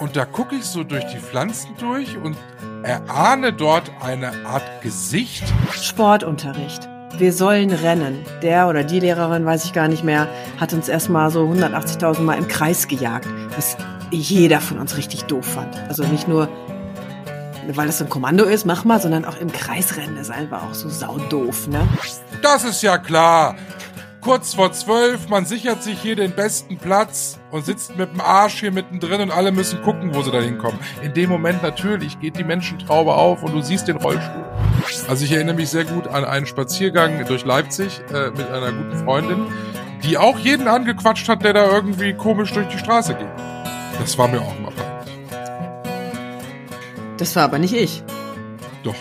Und da gucke ich so durch die Pflanzen durch und erahne dort eine Art Gesicht. Sportunterricht. Wir sollen rennen. Der oder die Lehrerin, weiß ich gar nicht mehr, hat uns erstmal so 180.000 Mal im Kreis gejagt, was jeder von uns richtig doof fand. Also nicht nur, weil das so ein Kommando ist, mach mal, sondern auch im Kreis rennen ist einfach auch so saudoof, ne? Das ist ja klar. Kurz vor zwölf, man sichert sich hier den besten Platz und sitzt mit dem Arsch hier mittendrin und alle müssen gucken, wo sie da hinkommen. In dem Moment natürlich geht die Menschentraube auf und du siehst den Rollstuhl. Also ich erinnere mich sehr gut an einen Spaziergang durch Leipzig äh, mit einer guten Freundin, die auch jeden angequatscht hat, der da irgendwie komisch durch die Straße geht. Das war mir auch mal peinlich. Das war aber nicht ich. Doch.